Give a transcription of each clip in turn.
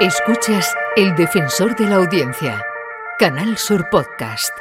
Escuchas El Defensor de la Audiencia, Canal Sur Podcast.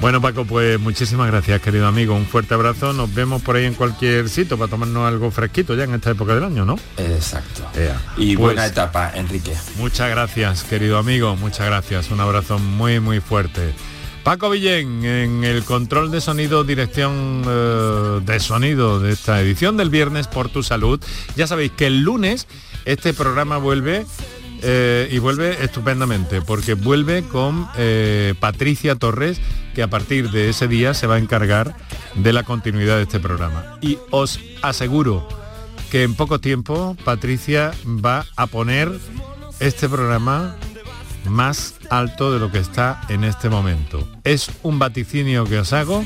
Bueno Paco, pues muchísimas gracias querido amigo, un fuerte abrazo, nos vemos por ahí en cualquier sitio para tomarnos algo fresquito ya en esta época del año, ¿no? Exacto. Ea. Y Pues, buena etapa, Enrique. Muchas gracias querido amigo, muchas gracias, un abrazo muy muy fuerte. Paco Villén en el control de sonido, dirección eh, de sonido de esta edición del viernes por tu salud. Ya sabéis que el lunes este programa vuelve eh, y vuelve estupendamente porque vuelve con eh, Patricia Torres que a partir de ese día se va a encargar de la continuidad de este programa. Y os aseguro que en poco tiempo Patricia va a poner este programa más alto de lo que está en este momento. Es un vaticinio que os hago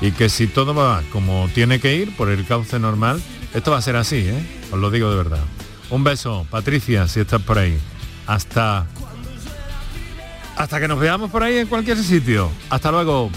y que si todo va como tiene que ir por el cauce normal, esto va a ser así, ¿eh? os lo digo de verdad. Un beso, Patricia, si estás por ahí. Hasta hasta que nos veamos por ahí en cualquier sitio. Hasta luego.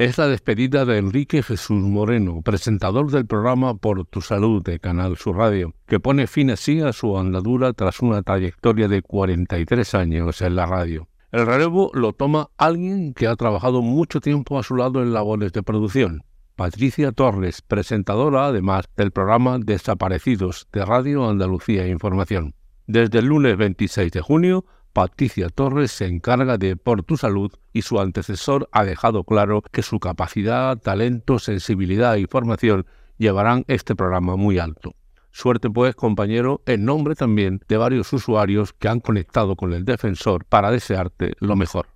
Es la despedida de Enrique Jesús Moreno, presentador del programa Por tu Salud de Canal Sur Radio, que pone fin así a su andadura tras una trayectoria de 43 años en la radio. El relevo lo toma alguien que ha trabajado mucho tiempo a su lado en labores de producción. Patricia Torres, presentadora además del programa Desaparecidos de Radio Andalucía Información. Desde el lunes 26 de junio, Patricia Torres se encarga de Por tu Salud y su antecesor ha dejado claro que su capacidad, talento, sensibilidad y formación llevarán este programa muy alto. Suerte pues, compañero, en nombre también de varios usuarios que han conectado con el defensor para desearte lo mejor.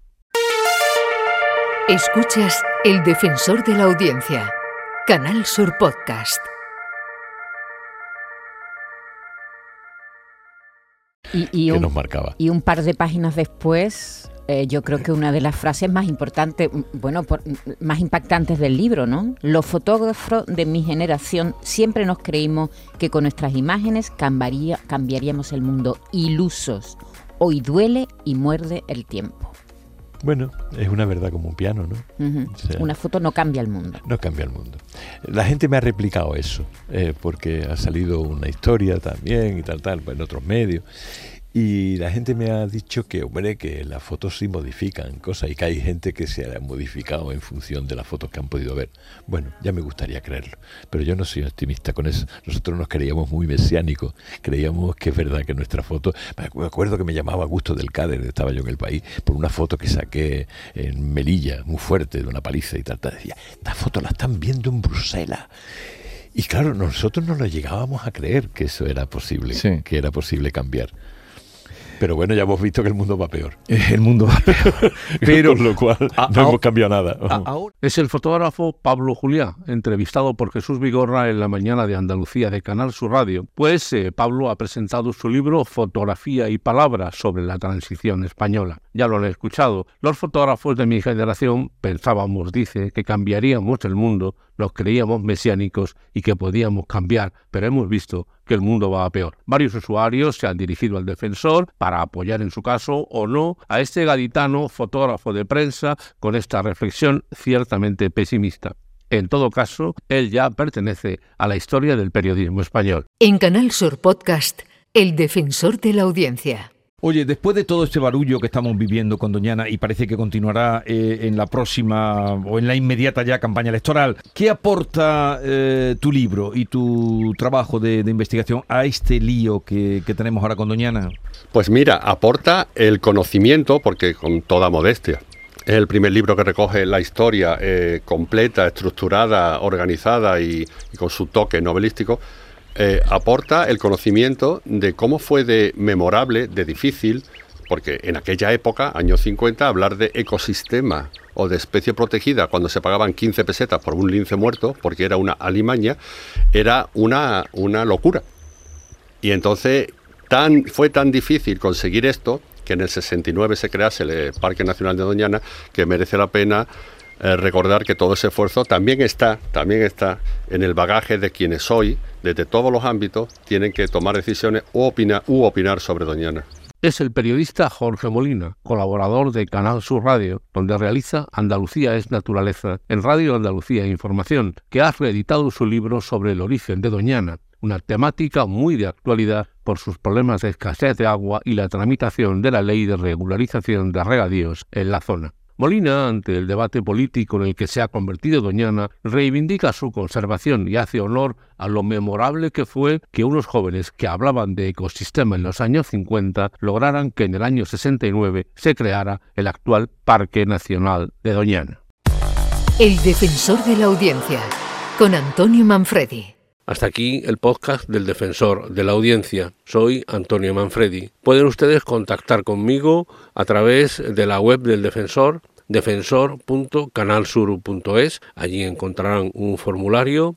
Escuchas El Defensor de la Audiencia, Canal Sur Podcast. Y, y Que un, nos marcaba. y un par de páginas después, eh, yo creo que una de las frases más importantes, m- bueno, por- m- más impactantes del libro, ¿no? Los fotógrafos de mi generación siempre nos creímos que con nuestras imágenes cambiaría- cambiaríamos el mundo. Ilusos. Hoy duele y muerde el tiempo. Bueno, es una verdad como un piano, ¿no? Ujú. O sea, Una foto no cambia el mundo. No cambia el mundo. La gente me ha replicado eso, eh, porque ha salido una historia también y tal, tal, en otros medios. Y la gente me ha dicho que, hombre, que las fotos sí modifican cosas y que hay gente que se ha modificado en función de las fotos que han podido ver. Bueno, ya me gustaría creerlo, pero yo no soy optimista con eso. Nosotros nos creíamos muy mesiánicos, creíamos que es verdad que nuestra foto... Me acu- me acuerdo que me llamaba Augusto del Cáder, estaba yo en el país, por una foto que saqué en Melilla, muy fuerte, de una paliza y tal. tal. Decía, esta foto la están viendo en Bruselas. Y claro, nosotros no lo llegábamos a creer que eso era posible, Sí. que era posible cambiar. Pero bueno, ya hemos visto que el mundo va peor. El mundo va peor. Pero Con lo cual a- no a- hemos cambiado nada. a- ahora Es el fotógrafo Pablo Juliá, entrevistado por Jesús Vigorra en la mañana de Andalucía de Canal Sur Radio. Pues eh, Pablo ha presentado su libro Fotografía y Palabras sobre la transición española. Ya lo han escuchado. Los fotógrafos de mi generación pensábamos, dice, que cambiaríamos el mundo, nos creíamos mesiánicos y que podíamos cambiar, pero hemos visto que el mundo va a peor. Varios usuarios se han dirigido al defensor para apoyar en su caso o no a este gaditano fotógrafo de prensa con esta reflexión ciertamente pesimista. En todo caso, él ya pertenece a la historia del periodismo español. En Canal Sur Podcast, El Defensor de la Audiencia. Oye, después de todo este barullo que estamos viviendo con Doñana y parece que continuará eh, en la próxima o en la inmediata ya campaña electoral, ¿qué aporta eh, tu libro y tu trabajo de, investigación a este lío que, tenemos ahora con Doñana? Pues mira, aporta el conocimiento, porque con toda modestia. Es el primer libro que recoge la historia eh, completa, estructurada, organizada y con su toque novelístico. Eh, aporta el conocimiento de cómo fue de memorable, de difícil, porque en aquella época, años 50, hablar de ecosistema o de especie protegida cuando se pagaban 15 pesetas por un lince muerto, porque era una alimaña, era una, una locura. Y entonces fue tan difícil conseguir esto que en el 69 se crease el Parque Nacional de Doñana, que merece la pena eh, recordar que todo ese esfuerzo también está, también está en el bagaje de quienes hoy, desde todos los ámbitos, tienen que tomar decisiones u, u opinar sobre Doñana es el periodista Jorge Molina, colaborador de Canal Sur Radio, donde realiza Andalucía es Naturaleza en Radio Andalucía Información, que ha reeditado su libro sobre el origen de Doñana, una temática muy de actualidad por sus problemas de escasez de agua y la tramitación de la ley de regularización de regadíos en la zona. Molina, ante el debate político en el que se ha convertido Doñana, reivindica su conservación y hace honor a lo memorable que fue que unos jóvenes que hablaban de ecosistema en los años 50 lograran que en el año 69 se creara el actual Parque Nacional de Doñana. El defensor de la audiencia, con Antonio Manfredi. Hasta aquí el podcast del defensor de la audiencia. Soy Antonio Manfredi. Pueden ustedes contactar conmigo a través de la web del defensor defensor.canalsur.es. Allí encontrarán un formulario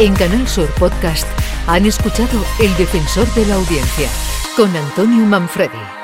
En Canal Sur Podcast han escuchado El Defensor de la Audiencia con Antonio Manfredi.